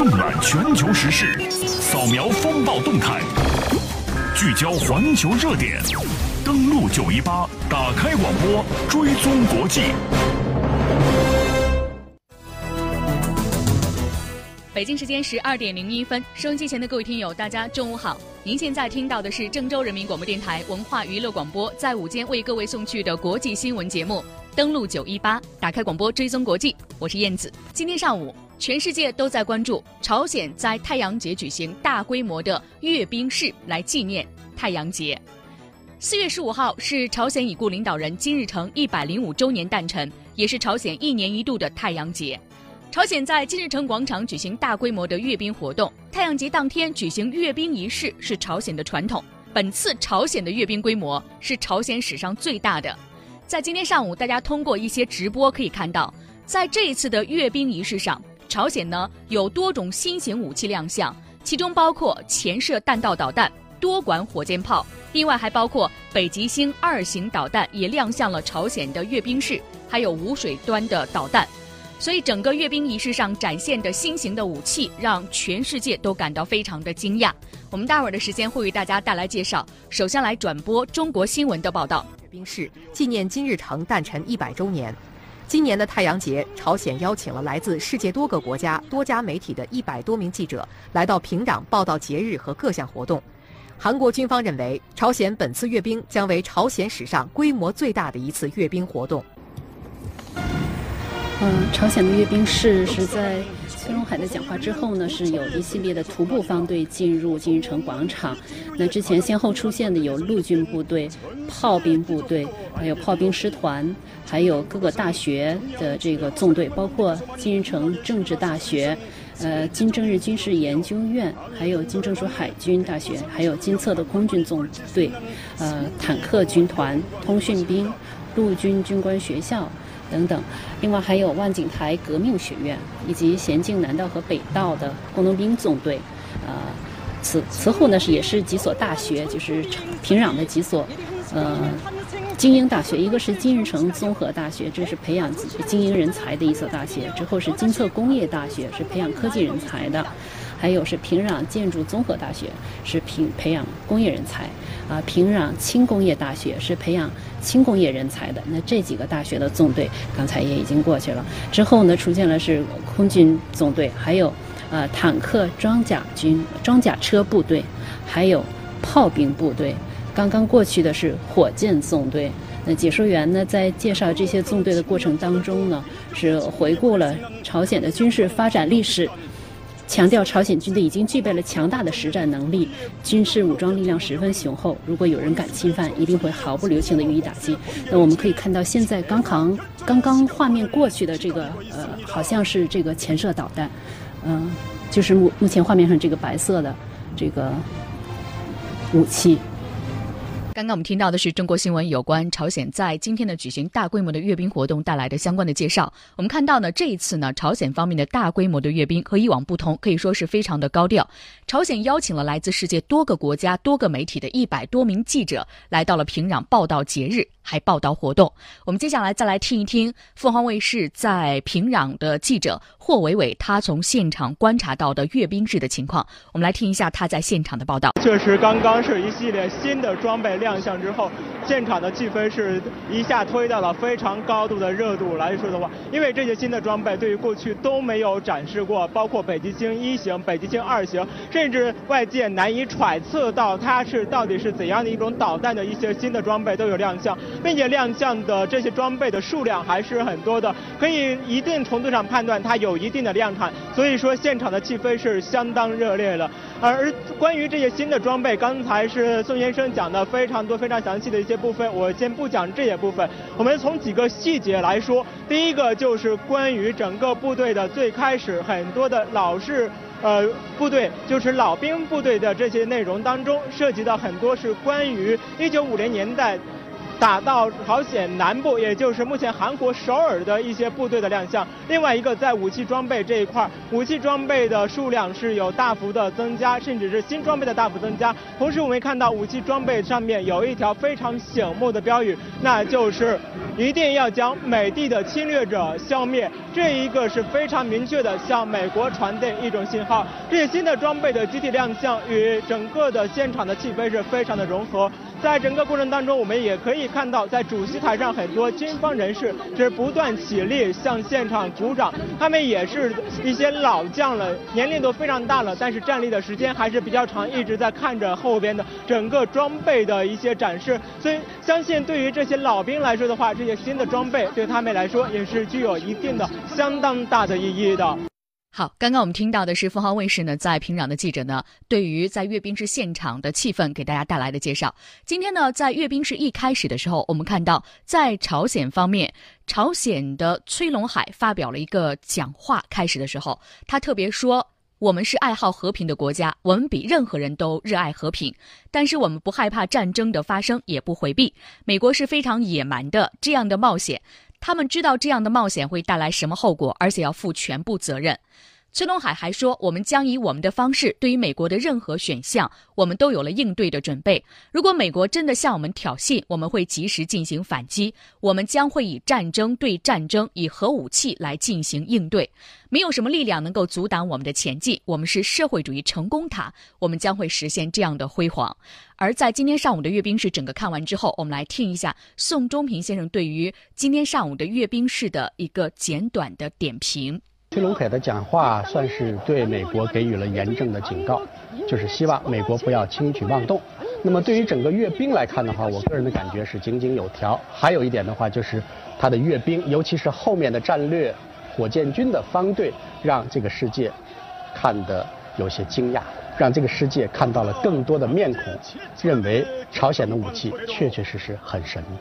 纵览全球时事，扫描风暴动态，聚焦环球热点，登录九一八，打开广播，追踪国际。北京时间十二点零一分，收音机前的各位听友，大家中午好。您现在听到的是郑州人民广播电台文化娱乐广播在午间为各位送去的国际新闻节目。登录九一八，打开广播，追踪国际。我是燕子。今天上午，全世界都在关注朝鲜在太阳节举行大规模的阅兵式，来纪念太阳节。四月十五号是朝鲜已故领导人金日成一百零五周年诞辰，也是朝鲜一年一度的太阳节。朝鲜在金日成广场举行大规模的阅兵活动。太阳节当天举行阅兵仪式是朝鲜的传统。本次朝鲜的阅兵规模是朝鲜史上最大的。在今天上午，大家通过一些直播可以看到，在这一次的阅兵仪式上，朝鲜呢有多种新型武器亮相，其中包括潜射弹道导弹、多管火箭炮，另外还包括北极星二型导弹也亮相了朝鲜的阅兵式，还有无水端的导弹。所以，整个阅兵仪式上展现的新型的武器，让全世界都感到非常的惊讶。我们待会儿的时间会为大家带来介绍。首先来转播中国新闻的报道。阅兵式纪念金日成诞辰一百周年。今年的太阳节，朝鲜邀请了来自世界多个国家、多家媒体的一百多名记者来到平壤报道节日和各项活动。韩国军方认为，朝鲜本次阅兵将为朝鲜史上规模最大的一次阅兵活动。嗯，朝鲜的阅兵式是在崔荣海的讲话之后呢，是有一系列的徒步方队进入金日成广场。那之前先后出现的有陆军部队、炮兵部队，还有炮兵师团，还有各个大学的这个纵队，包括金日成政治大学、呃金正日军事研究院，还有金正书海军大学，还有金策的空军纵队，呃坦克军团、通讯兵、陆军军官学校。等等，另外还有万景台革命学院以及咸镜南道和北道的工农兵纵队，呃，此此后呢是也是几所大学，就是平壤的几所，呃，精英大学，一个是金日成综合大学，这是培养精英人才的一所大学；之后是金策工业大学，是培养科技人才的。还有是平壤建筑综合大学，是平培养工业人才，啊，平壤轻工业大学是培养轻工业人才的。那这几个大学的纵队，刚才也已经过去了。之后呢，出现了是空军纵队，还有呃坦克装甲军装甲车部队，还有炮兵部队。刚刚过去的是火箭纵队。那解说员呢，在介绍这些纵队的过程当中呢，是回顾了朝鲜的军事发展历史。强调朝鲜军队已经具备了强大的实战能力，军事武装力量十分雄厚。如果有人敢侵犯，一定会毫不留情地予以打击。那我们可以看到，现在刚刚刚刚画面过去的这个呃，好像是这个潜射导弹，嗯，就是目目前画面上这个白色的这个武器。刚刚我们听到的是中国新闻有关朝鲜在今天的举行大规模的阅兵活动带来的相关的介绍。我们看到呢，这一次呢，朝鲜方面的大规模的阅兵和以往不同，可以说是非常的高调。朝鲜邀请了来自世界多个国家、多个媒体的一百多名记者来到了平壤报道节日，还报道活动。我们接下来再来听一听凤凰卫视在平壤的记者霍伟伟他从现场观察到的阅兵式的情况。我们来听一下他在现场的报道。确实，刚刚是一系列新的装备亮。相之后，现场的气氛是一下推到了非常高度的热度来说的话，因为这些新的装备对于过去都没有展示过，包括北极星一型、北极星二型，甚至外界难以揣测到它是到底是怎样的一种导弹的一些新的装备都有亮相，并且亮相的这些装备的数量还是很多的，可以一定程度上判断它有一定的量产，所以说现场的气氛是相当热烈的。而关于这些新的装备，刚才是宋先生讲的非常多、非常详细的一些部分，我先不讲这些部分。我们从几个细节来说，第一个就是关于整个部队的最开始很多的老式呃部队，就是老兵部队的这些内容当中，涉及到很多是关于一九五零年代。打到朝鲜南部，也就是目前韩国首尔的一些部队的亮相。另外一个在武器装备这一块，武器装备的数量是有大幅的增加，甚至是新装备的大幅增加。同时，我们看到武器装备上面有一条非常醒目的标语，那就是一定要将美帝的侵略者消灭。这一个是非常明确的向美国传递一种信号。这些新的装备的集体亮相与整个的现场的气氛是非常的融合。在整个过程当中，我们也可以看到，在主席台上很多军方人士是不断起立向现场鼓掌。他们也是一些老将了，年龄都非常大了，但是站立的时间还是比较长，一直在看着后边的整个装备的一些展示。所以，相信对于这些老兵来说的话，这新的装备对他们来说也是具有一定的、相当大的意义的。好，刚刚我们听到的是凤凰卫视呢，在平壤的记者呢，对于在阅兵式现场的气氛给大家带来的介绍。今天呢，在阅兵式一开始的时候，我们看到在朝鲜方面，朝鲜的崔龙海发表了一个讲话。开始的时候，他特别说：“我们是爱好和平的国家，我们比任何人都热爱和平，但是我们不害怕战争的发生，也不回避。美国是非常野蛮的这样的冒险。”他们知道这样的冒险会带来什么后果，而且要负全部责任。崔东海还说：“我们将以我们的方式，对于美国的任何选项，我们都有了应对的准备。如果美国真的向我们挑衅，我们会及时进行反击。我们将会以战争对战争，以核武器来进行应对。没有什么力量能够阻挡我们的前进。我们是社会主义成功塔，我们将会实现这样的辉煌。”而在今天上午的阅兵式整个看完之后，我们来听一下宋忠平先生对于今天上午的阅兵式的一个简短的点评。崔龙凯的讲话算是对美国给予了严正的警告，就是希望美国不要轻举妄动。那么对于整个阅兵来看的话，我个人的感觉是井井有条。还有一点的话，就是他的阅兵，尤其是后面的战略火箭军的方队，让这个世界看得有些惊讶，让这个世界看到了更多的面孔，认为朝鲜的武器确确实实很神秘。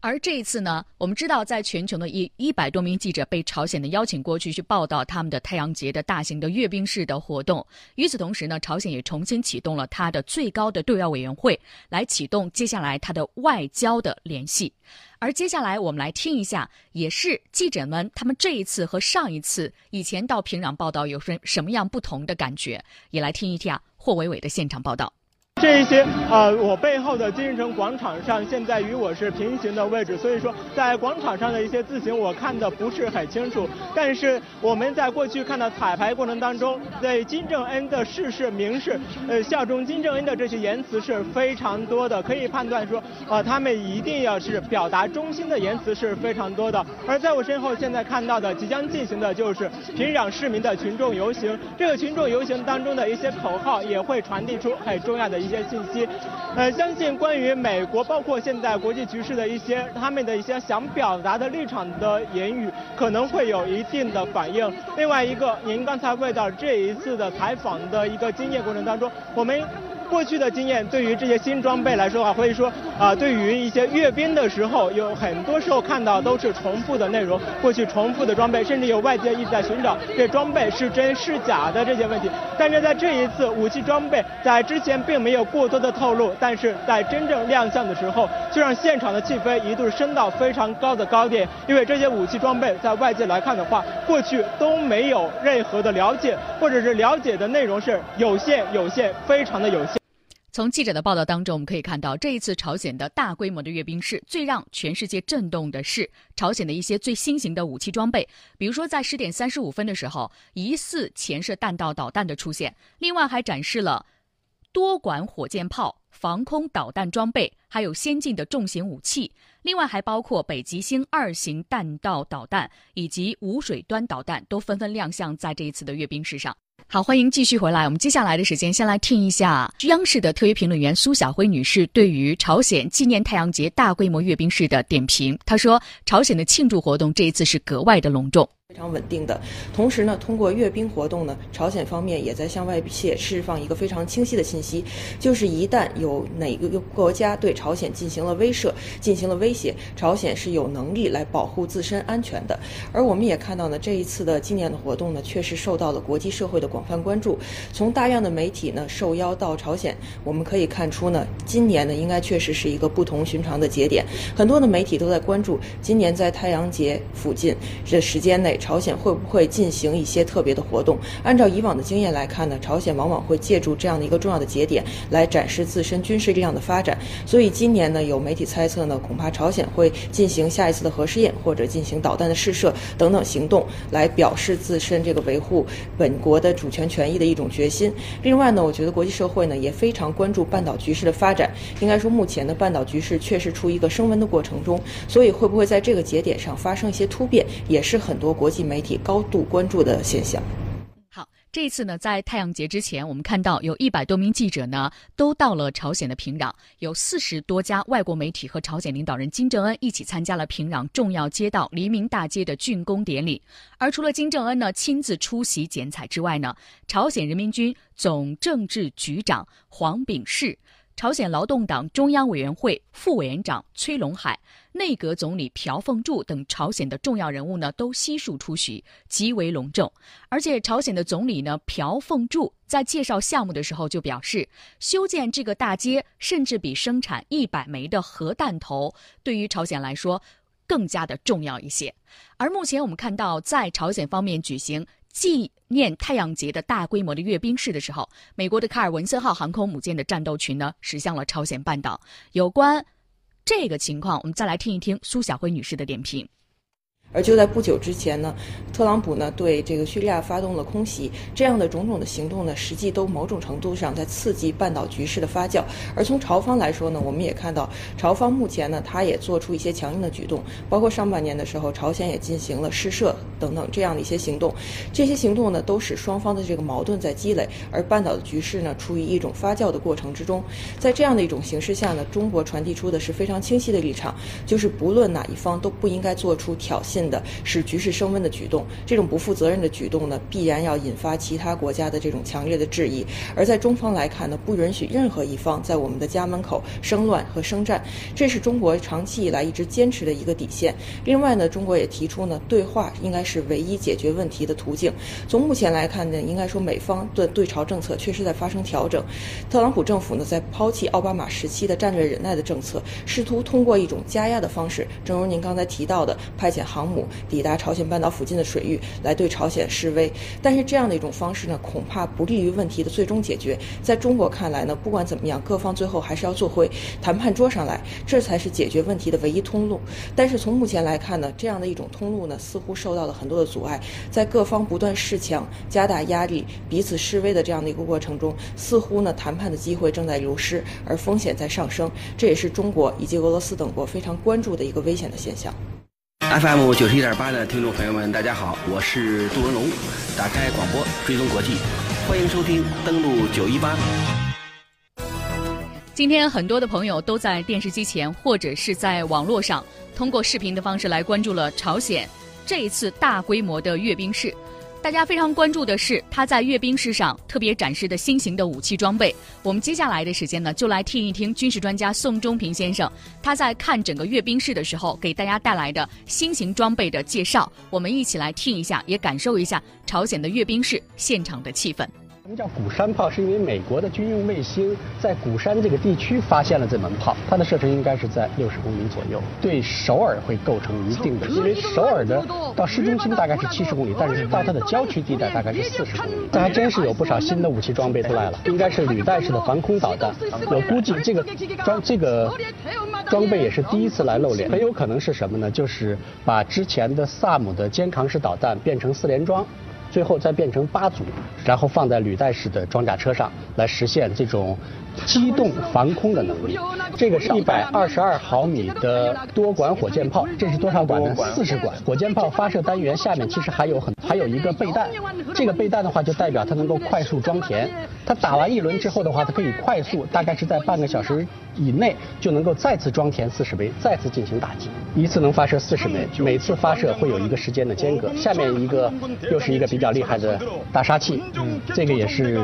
而这一次呢，我们知道，在全球的一一百多名记者被朝鲜的邀请过去去报道他们的太阳节的大型的阅兵式的活动。与此同时呢，朝鲜也重新启动了它的最高的对外委员会，来启动接下来它的外交的联系。而接下来我们来听一下，也是记者们他们这一次和上一次以前到平壤报道有什什么样不同的感觉，也来听一听啊霍伟伟的现场报道。这一些呃，我背后的金日成广场上，现在与我是平行的位置，所以说在广场上的一些字形我看的不是很清楚。但是我们在过去看到彩排过程当中，对金正恩的逝世明示，呃，效忠金正恩的这些言辞是非常多的，可以判断说，啊，他们一定要是表达忠心的言辞是非常多的。而在我身后现在看到的，即将进行的就是平壤市民的群众游行，这个群众游行当中的一些口号也会传递出很重要的一。一些信息，呃，相信关于美国，包括现在国际局势的一些他们的一些想表达的立场的言语，可能会有一定的反应。另外一个，您刚才问到这一次的采访的一个经验过程当中，我们。过去的经验对于这些新装备来说的话，或者说啊，对于一些阅兵的时候，有很多时候看到都是重复的内容，过去重复的装备，甚至有外界一直在寻找这装备是真是假的这些问题。但是在这一次武器装备在之前并没有过多的透露，但是在真正亮相的时候，就让现场的气氛一度升到非常高的高点。因为这些武器装备在外界来看的话，过去都没有任何的了解，或者是了解的内容是有限、有限、非常的有限。从记者的报道当中，我们可以看到，这一次朝鲜的大规模的阅兵式，最让全世界震动的是朝鲜的一些最新型的武器装备。比如说，在十点三十五分的时候，疑似潜射弹道导弹的出现；另外还展示了多管火箭炮、防空导弹装备，还有先进的重型武器；另外还包括北极星二型弹道导弹以及无水端导弹，都纷纷亮相在这一次的阅兵式上。好，欢迎继续回来。我们接下来的时间，先来听一下央视的特约评论员苏晓辉女士对于朝鲜纪念太阳节大规模阅兵式的点评。她说，朝鲜的庆祝活动这一次是格外的隆重。非常稳定的，同时呢，通过阅兵活动呢，朝鲜方面也在向外界释放一个非常清晰的信息，就是一旦有哪个国家对朝鲜进行了威慑、进行了威胁，朝鲜是有能力来保护自身安全的。而我们也看到呢，这一次的纪念的活动呢，确实受到了国际社会的广泛关注。从大量的媒体呢受邀到朝鲜，我们可以看出呢，今年呢应该确实是一个不同寻常的节点。很多的媒体都在关注今年在太阳节附近这时间内。朝鲜会不会进行一些特别的活动？按照以往的经验来看呢，朝鲜往往会借助这样的一个重要的节点来展示自身军事力量的发展。所以今年呢，有媒体猜测呢，恐怕朝鲜会进行下一次的核试验，或者进行导弹的试射等等行动，来表示自身这个维护本国的主权权益的一种决心。另外呢，我觉得国际社会呢也非常关注半岛局势的发展。应该说，目前的半岛局势确实处于一个升温的过程中，所以会不会在这个节点上发生一些突变，也是很多国国际媒体高度关注的现象。好，这次呢，在太阳节之前，我们看到有一百多名记者呢都到了朝鲜的平壤，有四十多家外国媒体和朝鲜领导人金正恩一起参加了平壤重要街道黎明大街的竣工典礼。而除了金正恩呢亲自出席剪彩之外呢，朝鲜人民军总政治局长黄炳世。朝鲜劳动党中央委员会副委员长崔龙海、内阁总理朴凤柱等朝鲜的重要人物呢，都悉数出席，极为隆重。而且，朝鲜的总理呢，朴凤柱在介绍项目的时候就表示，修建这个大街，甚至比生产一百枚的核弹头，对于朝鲜来说更加的重要一些。而目前我们看到，在朝鲜方面举行。纪念太阳节的大规模的阅兵式的时候，美国的卡尔文森号航空母舰的战斗群呢驶向了朝鲜半岛。有关这个情况，我们再来听一听苏小辉女士的点评。而就在不久之前呢，特朗普呢对这个叙利亚发动了空袭，这样的种种的行动呢，实际都某种程度上在刺激半岛局势的发酵。而从朝方来说呢，我们也看到朝方目前呢，他也做出一些强硬的举动，包括上半年的时候，朝鲜也进行了试射等等这样的一些行动。这些行动呢，都使双方的这个矛盾在积累，而半岛的局势呢，处于一种发酵的过程之中。在这样的一种形势下呢，中国传递出的是非常清晰的立场，就是不论哪一方都不应该做出挑衅。的使局势升温的举动，这种不负责任的举动呢，必然要引发其他国家的这种强烈的质疑。而在中方来看呢，不允许任何一方在我们的家门口生乱和生战，这是中国长期以来一直坚持的一个底线。另外呢，中国也提出呢，对话应该是唯一解决问题的途径。从目前来看呢，应该说美方的对朝政策确实在发生调整。特朗普政府呢，在抛弃奥巴马时期的战略忍耐的政策，试图通过一种加压的方式，正如您刚才提到的，派遣航母。抵达朝鲜半岛附近的水域来对朝鲜示威，但是这样的一种方式呢，恐怕不利于问题的最终解决。在中国看来呢，不管怎么样，各方最后还是要坐回谈判桌上来，这才是解决问题的唯一通路。但是从目前来看呢，这样的一种通路呢，似乎受到了很多的阻碍。在各方不断示强、加大压力、彼此示威的这样的一个过程中，似乎呢，谈判的机会正在流失，而风险在上升。这也是中国以及俄罗斯等国非常关注的一个危险的现象。FM 九十一点八的听众朋友们，大家好，我是杜文龙。打开广播，追踪国际，欢迎收听登录九一八。今天很多的朋友都在电视机前或者是在网络上，通过视频的方式来关注了朝鲜这一次大规模的阅兵式。大家非常关注的是他在阅兵式上特别展示的新型的武器装备。我们接下来的时间呢，就来听一听军事专家宋忠平先生他在看整个阅兵式的时候给大家带来的新型装备的介绍。我们一起来听一下，也感受一下朝鲜的阅兵式现场的气氛。什么叫鼓山炮？是因为美国的军用卫星在鼓山这个地区发现了这门炮，它的射程应该是在六十公里左右，对首尔会构成一定的。因为首尔的到市中心大概是七十公里，但是到它的郊区地带大概是四十公里。这还真是有不少新的武器装备出来了，应该是履带式的防空导弹。我估计这个装这个装备也是第一次来露脸，很有可能是什么呢？就是把之前的萨姆的肩扛式导弹变成四连装。最后再变成八组，然后放在履带式的装甲车上，来实现这种机动防空的能力。这个是一百二十二毫米的多管火箭炮，这是多少管呢？四十管。火箭炮发射单元下面其实还有很还有一个备弹，这个备弹的话就代表它能够快速装填。它打完一轮之后的话，它可以快速，大概是在半个小时。以内就能够再次装填四十枚，再次进行打击，一次能发射四十枚，每次发射会有一个时间的间隔。下面一个又是一个比较厉害的大杀器，嗯，这个也是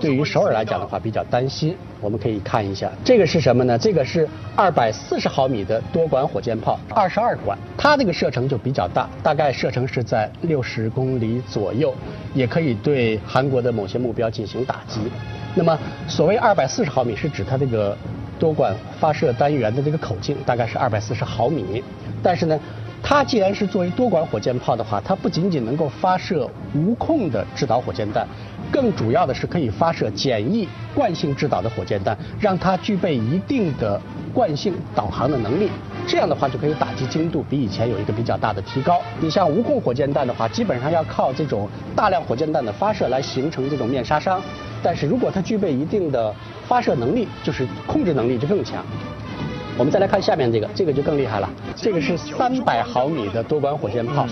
对于首尔来讲的话比较担心。我们可以看一下，这个是什么呢？这个是二百四十毫米的多管火箭炮，二十二管，它这个射程就比较大，大概射程是在六十公里左右，也可以对韩国的某些目标进行打击。那么所谓二百四十毫米是指它这个。多管发射单元的这个口径大概是二百四十毫米，但是呢，它既然是作为多管火箭炮的话，它不仅仅能够发射无控的制导火箭弹，更主要的是可以发射简易惯性制导的火箭弹，让它具备一定的惯性导航的能力。这样的话就可以打击精度比以前有一个比较大的提高。你像无控火箭弹的话，基本上要靠这种大量火箭弹的发射来形成这种面杀伤。但是如果它具备一定的发射能力，就是控制能力就更强。我们再来看下面这个，这个就更厉害了。这个是三百毫米的多管火箭炮，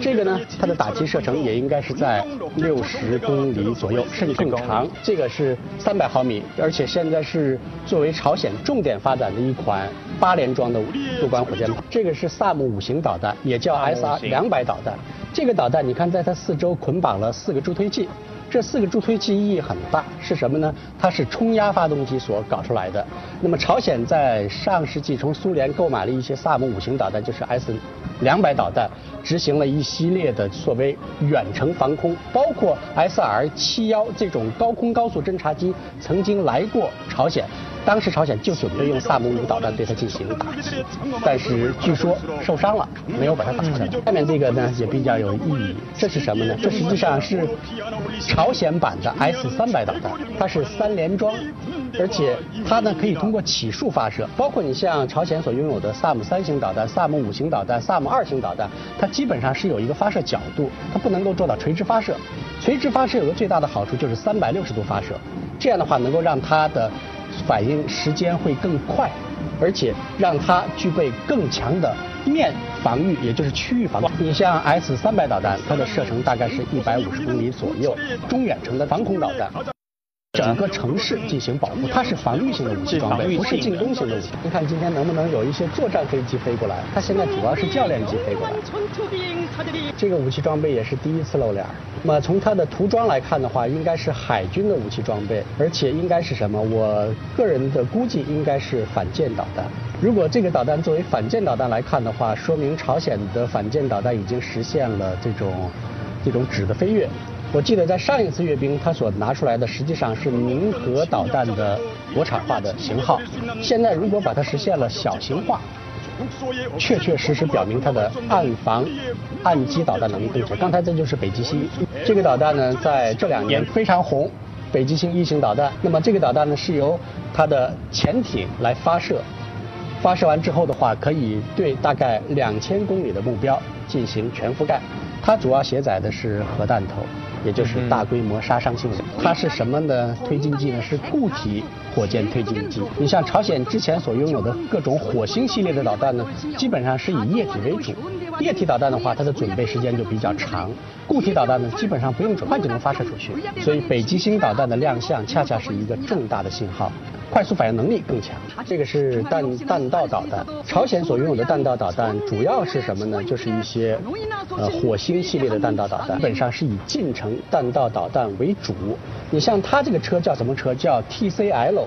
这个呢，它的打击射程也应该是在六十公里左右，甚至更长。这个是三百毫米，而且现在是作为朝鲜重点发展的一款八连装的多管火箭炮。这个是萨姆五型导弹，也叫 SR 两百导弹。这个导弹，你看在它四周捆绑了四个助推器。这四个助推器意义很大，是什么呢？它是冲压发动机所搞出来的。那么朝鲜在上世纪从苏联购买了一些萨姆五型导弹，就是 S 两百导弹，执行了一系列的所谓远程防空，包括 SR 七幺这种高空高速侦察机曾经来过朝鲜。当时朝鲜就准备用萨姆五导弹对它进行打击，但是据说受伤了，没有把它打下来。下面这个呢也比较有意义，这是什么呢？这实际上是朝鲜版的 S 三百导弹，它是三连装，而且它呢可以通过起数发射，包括你像朝鲜所拥有的萨姆三型导弹、萨姆五型导弹、萨姆二型导弹，它基本上是有一个发射角度，它不能够做到垂直发射。垂直发射有个最大的好处就是三百六十度发射，这样的话能够让它的。反应时间会更快，而且让它具备更强的面防御，也就是区域防御。你像 S 三百导弹，它的射程大概是一百五十公里左右，中远程的防空导弹。整个城市进行保护，它是防御性的武器装备，不是进攻性的武器。你看今天能不能有一些作战飞机飞过来？它现在主要是教练机飞过来。这个武器装备也是第一次露脸。那么从它的涂装来看的话，应该是海军的武器装备，而且应该是什么？我个人的估计应该是反舰导弹。如果这个导弹作为反舰导弹来看的话，说明朝鲜的反舰导弹已经实现了这种这种质的飞跃。我记得在上一次阅兵，它所拿出来的实际上是民核导弹的国产化的型号。现在如果把它实现了小型化，确确实实表明它的岸防、岸基导弹能力更强。刚才这就是北极星这个导弹呢，在这两年非常红。北极星一型导弹，那么这个导弹呢是由它的潜艇来发射，发射完之后的话，可以对大概两千公里的目标进行全覆盖。它主要携载的是核弹头。也就是大规模杀伤性的，它是什么的推进剂呢？是固体火箭推进剂。你像朝鲜之前所拥有的各种火星系列的导弹呢，基本上是以液体为主。液体导弹的话，它的准备时间就比较长；固体导弹呢，基本上不用准备就能发射出去。所以北极星导弹的亮相，恰恰是一个重大的信号。快速反应能力更强。这个是弹弹道导弹。朝鲜所拥有的弹道导弹主要是什么呢？就是一些呃火星系列的弹道导弹，基本上是以近程弹道导弹为主。你像它这个车叫什么车？叫 TCL，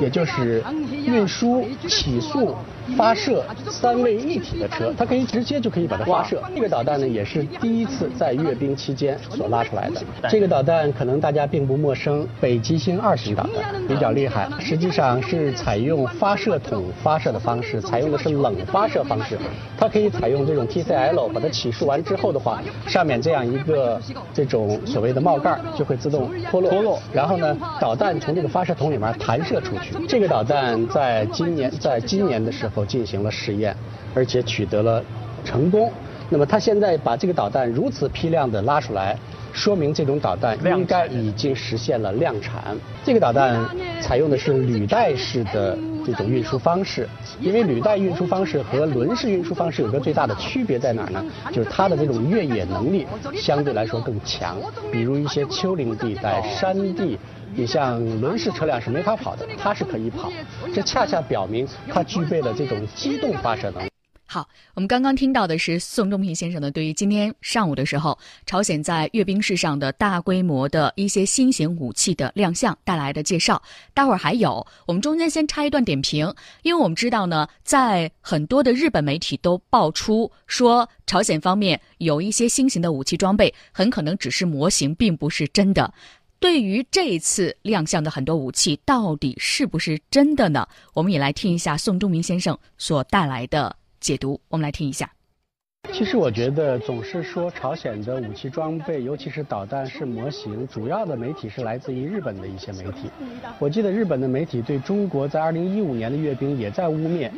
也就是运输、起速。发射三位一体的车，它可以直接就可以把它发射。这个导弹呢，也是第一次在阅兵期间所拉出来的。这个导弹可能大家并不陌生，北极星二型导弹比较厉害。实际上是采用发射筒发射的方式，采用的是冷发射方式。它可以采用这种 TCL，把它起竖完之后的话，上面这样一个这种所谓的帽盖就会自动脱落。脱落，然后呢，导弹从这个发射筒里面弹射出去。这个导弹在今年在今年的时候。进行了试验，而且取得了成功。那么，他现在把这个导弹如此批量的拉出来，说明这种导弹应该已经实现了量产。这个导弹采用的是履带式的这种运输方式，因为履带运输方式和轮式运输方式有个最大的区别在哪儿呢？就是它的这种越野能力相对来说更强。比如一些丘陵地带、山地。你像轮式车辆是没法跑的，它是可以跑，这恰恰表明它具备了这种机动发射能力。好，我们刚刚听到的是宋仲平先生呢，对于今天上午的时候，朝鲜在阅兵式上的大规模的一些新型武器的亮相带来的介绍。待会儿还有，我们中间先插一段点评，因为我们知道呢，在很多的日本媒体都爆出说，朝鲜方面有一些新型的武器装备，很可能只是模型，并不是真的。对于这一次亮相的很多武器，到底是不是真的呢？我们也来听一下宋仲明先生所带来的解读。我们来听一下。其实我觉得总是说朝鲜的武器装备，尤其是导弹是模型，主要的媒体是来自于日本的一些媒体。我记得日本的媒体对中国在2015年的阅兵也在污蔑，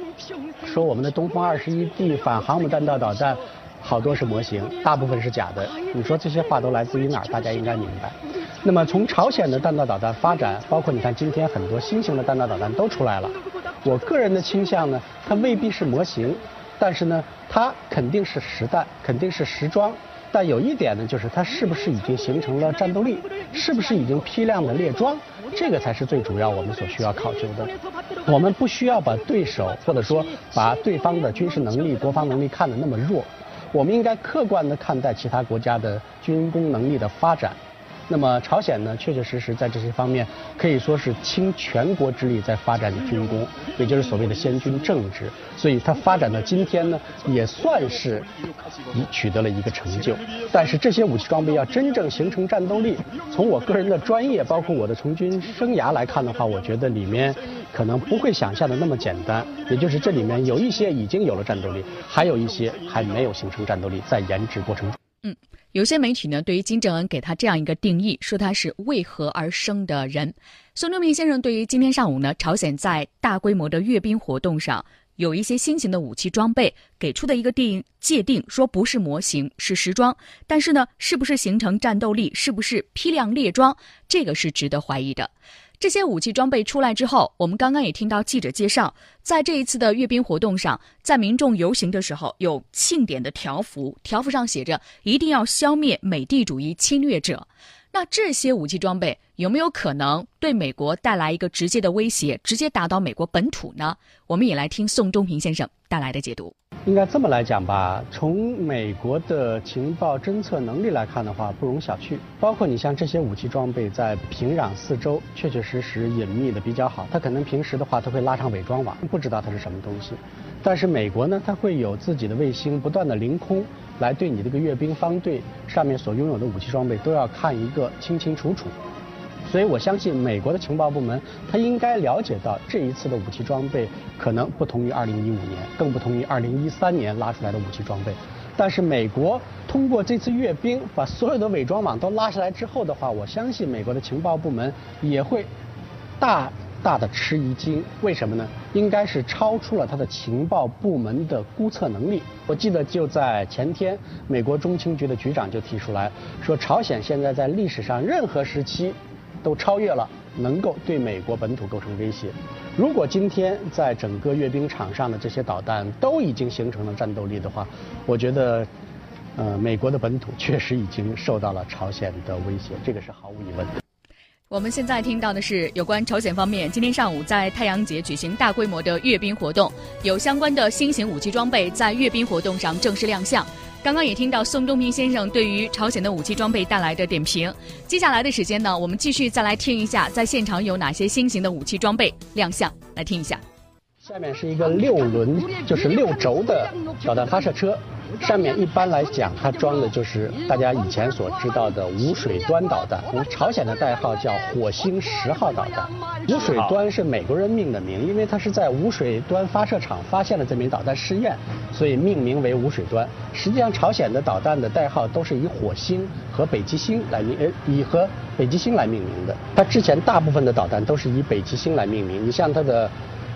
说我们的东风二十一 D 反航母弹道导弹好多是模型，大部分是假的。你说这些话都来自于哪儿？大家应该明白。那么从朝鲜的弹道导弹发展，包括你看今天很多新型的弹道导弹都出来了。我个人的倾向呢，它未必是模型。但是呢，它肯定是实弹，肯定是实装。但有一点呢，就是它是不是已经形成了战斗力，是不是已经批量的列装，这个才是最主要我们所需要考究的。我们不需要把对手或者说把对方的军事能力、国防能力看得那么弱，我们应该客观的看待其他国家的军工能力的发展。那么朝鲜呢，确确实实在这些方面可以说是倾全国之力在发展军工，也就是所谓的先军政治。所以它发展到今天呢，也算是已取得了一个成就。但是这些武器装备要真正形成战斗力，从我个人的专业，包括我的从军生涯来看的话，我觉得里面可能不会想象的那么简单。也就是这里面有一些已经有了战斗力，还有一些还没有形成战斗力，在研制过程中。嗯。有些媒体呢，对于金正恩给他这样一个定义，说他是为何而生的人。宋仲明先生对于今天上午呢，朝鲜在大规模的阅兵活动上有一些新型的武器装备，给出的一个定界定，说不是模型，是时装。但是呢，是不是形成战斗力，是不是批量列装，这个是值得怀疑的。这些武器装备出来之后，我们刚刚也听到记者介绍，在这一次的阅兵活动上，在民众游行的时候有庆典的条幅，条幅上写着“一定要消灭美帝主义侵略者”。那这些武器装备有没有可能对美国带来一个直接的威胁，直接打到美国本土呢？我们也来听宋忠平先生带来的解读。应该这么来讲吧，从美国的情报侦测能力来看的话，不容小觑。包括你像这些武器装备在平壤四周，确确实实隐秘的比较好。它可能平时的话，它会拉上伪装网，不知道它是什么东西。但是美国呢，它会有自己的卫星不断的凌空，来对你这个阅兵方队上面所拥有的武器装备都要看一个清清楚楚。所以我相信美国的情报部门，他应该了解到这一次的武器装备可能不同于2015年，更不同于2013年拉出来的武器装备。但是美国通过这次阅兵，把所有的伪装网都拉下来之后的话，我相信美国的情报部门也会大大的吃一惊。为什么呢？应该是超出了他的情报部门的估测能力。我记得就在前天，美国中情局的局长就提出来说，朝鲜现在在历史上任何时期。都超越了能够对美国本土构成威胁。如果今天在整个阅兵场上的这些导弹都已经形成了战斗力的话，我觉得，呃，美国的本土确实已经受到了朝鲜的威胁，这个是毫无疑问的。我们现在听到的是有关朝鲜方面今天上午在太阳节举行大规模的阅兵活动，有相关的新型武器装备在阅兵活动上正式亮相。刚刚也听到宋东平先生对于朝鲜的武器装备带来的点评。接下来的时间呢，我们继续再来听一下，在现场有哪些新型的武器装备亮相，来听一下。下面是一个六轮，就是六轴的导弹发射车。上面一般来讲，它装的就是大家以前所知道的无水端导弹，我们朝鲜的代号叫火星十号导弹。无水端是美国人命的名，因为它是在无水端发射场发现了这枚导弹试验，所以命名为无水端。实际上，朝鲜的导弹的代号都是以火星和北极星来命，呃，以和北极星来命名的。它之前大部分的导弹都是以北极星来命名，你像它的。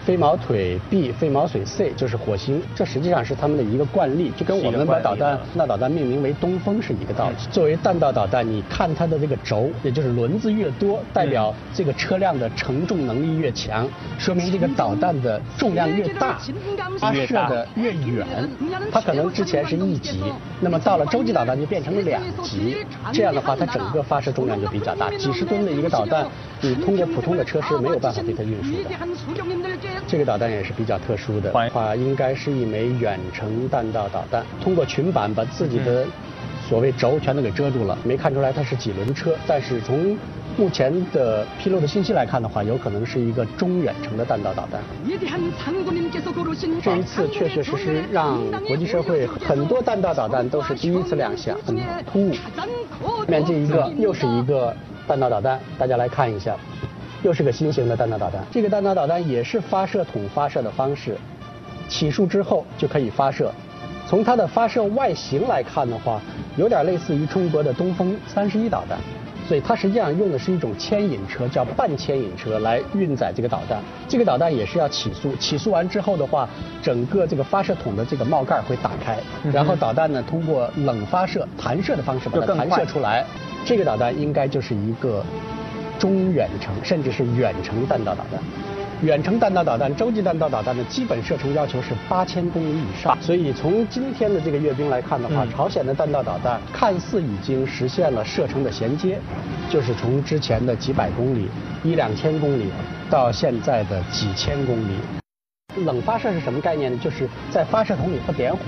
飞毛腿 B、飞毛腿 C 就是火星，这实际上是他们的一个惯例，就跟我们把导弹那导弹命名为东风是一个道理。作为弹道导弹，你看它的这个轴，也就是轮子越多，代表这个车辆的承重能力越强，说明这个导弹的重量越大，发射的越远。它可能之前是一级，那么到了洲际导弹就变成了两级，这样的话它整个发射重量就比较大，几十吨的一个导弹，你通过普通的车是没有办法对它运输的。这个导弹也是比较特殊的，话应该是一枚远程弹道导弹，通过裙板把自己的所谓轴全都给遮住了，没看出来它是几轮车。但是从目前的披露的信息来看的话，有可能是一个中远程的弹道导弹。这一次确确实实让国际社会很多弹道导弹都是第一次亮相，很突兀。下面这一个又是一个弹道导弹，大家来看一下。又是个新型的弹道导弹，这个弹道导弹也是发射筒发射的方式，起竖之后就可以发射，从它的发射外形来看的话，有点类似于中国的东风三十一导弹。所以它实际上用的是一种牵引车，叫半牵引车来运载这个导弹。这个导弹也是要起速，起速完之后的话，整个这个发射筒的这个帽盖会打开，然后导弹呢通过冷发射、弹射的方式把它弹射出来。这个导弹应该就是一个中远程，甚至是远程弹道导弹。远程弹道导弹、洲际弹道导弹的基本射程要求是八千公里以上，所以从今天的这个阅兵来看的话，朝鲜的弹道导弹看似已经实现了射程的衔接，就是从之前的几百公里、一两千公里到现在的几千公里。冷发射是什么概念呢？就是在发射筒里不点火，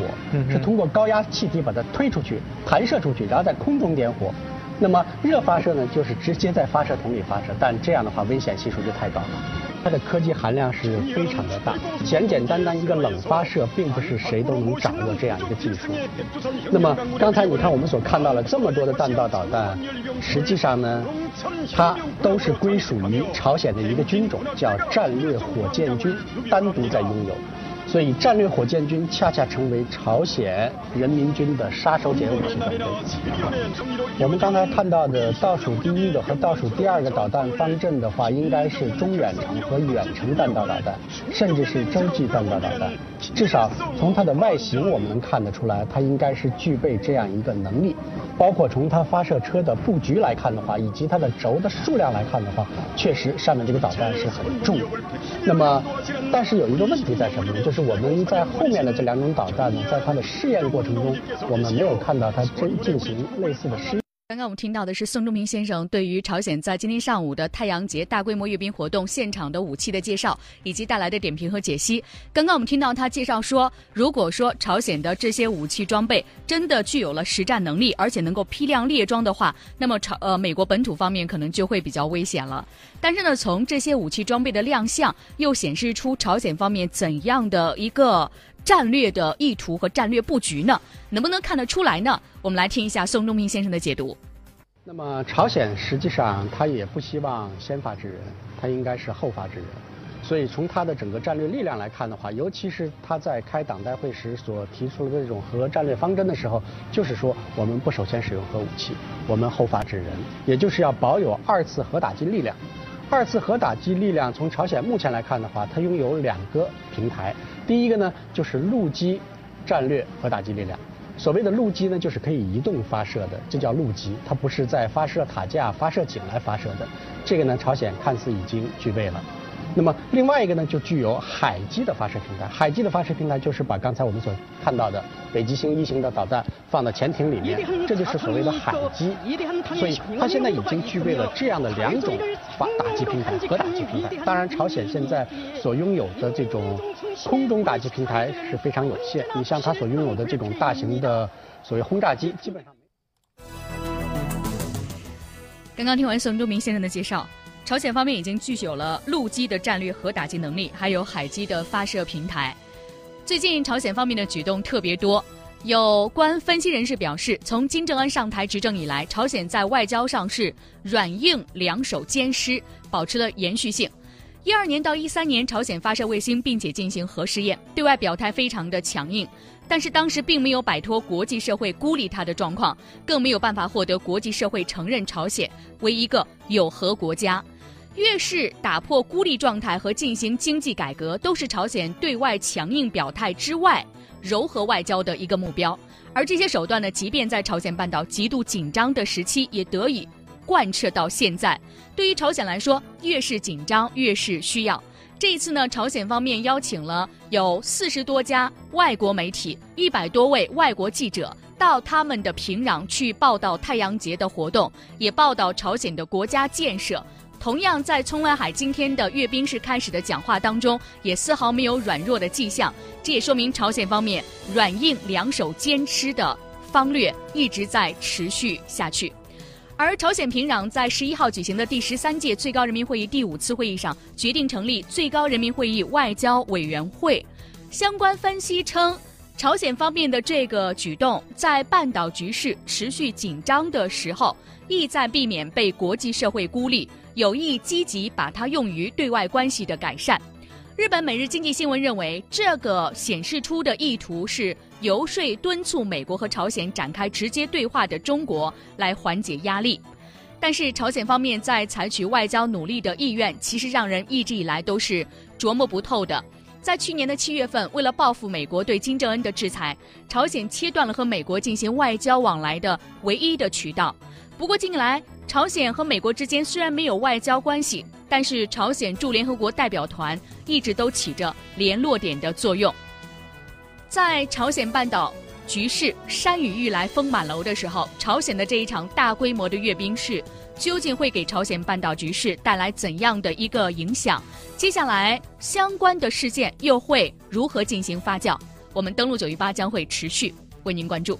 是通过高压气体把它推出去、弹射出去，然后在空中点火。那么热发射呢，就是直接在发射筒里发射，但这样的话危险系数就太高了。它的科技含量是非常的大，简简单单一个冷发射，并不是谁都能掌握这样一个技术。那么刚才你看我们所看到了这么多的弹道导弹，实际上呢，它都是归属于朝鲜的一个军种，叫战略火箭军，单独在拥有。所以，战略火箭军恰恰成为朝鲜人民军的杀手锏武器装备。我们刚才看到的倒数第一个和倒数第二个导弹方阵的话，应该是中远程和远程弹道导弹，甚至是洲际弹道导弹。至少从它的外形，我们能看得出来，它应该是具备这样一个能力。包括从它发射车的布局来看的话，以及它的轴的数量来看的话，确实上面这个导弹是很重。那么，但是有一个问题在什么呢？就是我们在后面的这两种导弹呢，在它的试验过程中，我们没有看到它真进行类似的试。刚刚我们听到的是宋仲平先生对于朝鲜在今天上午的太阳节大规模阅兵活动现场的武器的介绍，以及带来的点评和解析。刚刚我们听到他介绍说，如果说朝鲜的这些武器装备真的具有了实战能力，而且能够批量列装的话，那么朝呃美国本土方面可能就会比较危险了。但是呢，从这些武器装备的亮相，又显示出朝鲜方面怎样的一个。战略的意图和战略布局呢，能不能看得出来呢？我们来听一下宋仲明先生的解读。那么，朝鲜实际上他也不希望先发制人，他应该是后发制人。所以，从他的整个战略力量来看的话，尤其是他在开党代会时所提出的这种核战略方针的时候，就是说我们不首先使用核武器，我们后发制人，也就是要保有二次核打击力量。二次核打击力量从朝鲜目前来看的话，它拥有两个平台。第一个呢，就是陆基战略和打击力量。所谓的陆基呢，就是可以移动发射的，这叫陆基，它不是在发射塔架、发射井来发射的。这个呢，朝鲜看似已经具备了。那么另外一个呢，就具有海基的发射平台。海基的发射平台就是把刚才我们所看到的北极星一型的导弹放到潜艇里面，这就是所谓的海基。所以它现在已经具备了这样的两种发打击平台核打击平台。当然，朝鲜现在所拥有的这种空中打击平台是非常有限。你像它所拥有的这种大型的所谓轰炸机，基本上没。刚刚听完宋忠明先生的介绍。朝鲜方面已经具有了陆基的战略核打击能力，还有海基的发射平台。最近朝鲜方面的举动特别多，有关分析人士表示，从金正恩上台执政以来，朝鲜在外交上是软硬两手兼施，保持了延续性。一二年到一三年，朝鲜发射卫星并且进行核试验，对外表态非常的强硬，但是当时并没有摆脱国际社会孤立他的状况，更没有办法获得国际社会承认朝鲜为一个有核国家。越是打破孤立状态和进行经济改革，都是朝鲜对外强硬表态之外，柔和外交的一个目标。而这些手段呢，即便在朝鲜半岛极度紧张的时期，也得以贯彻到现在。对于朝鲜来说，越是紧张，越是需要。这一次呢，朝鲜方面邀请了有四十多家外国媒体、一百多位外国记者到他们的平壤去报道太阳节的活动，也报道朝鲜的国家建设。同样，在冲文海今天的阅兵式开始的讲话当中，也丝毫没有软弱的迹象。这也说明朝鲜方面软硬两手兼施的方略一直在持续下去。而朝鲜平壤在十一号举行的第十三届最高人民会议第五次会议上，决定成立最高人民会议外交委员会。相关分析称，朝鲜方面的这个举动，在半岛局势持续紧张的时候，意在避免被国际社会孤立。有意积极把它用于对外关系的改善。日本《每日经济新闻》认为，这个显示出的意图是游说敦促美国和朝鲜展开直接对话的中国来缓解压力。但是朝鲜方面在采取外交努力的意愿，其实让人一直以来都是琢磨不透的。在去年的七月份，为了报复美国对金正恩的制裁，朝鲜切断了和美国进行外交往来的唯一的渠道。不过近来，朝鲜和美国之间虽然没有外交关系，但是朝鲜驻联合国代表团一直都起着联络点的作用。在朝鲜半岛局势山雨欲来风满楼的时候，朝鲜的这一场大规模的阅兵式。究竟会给朝鲜半岛局势带来怎样的一个影响？接下来相关的事件又会如何进行发酵？我们登陆九一八将会持续为您关注。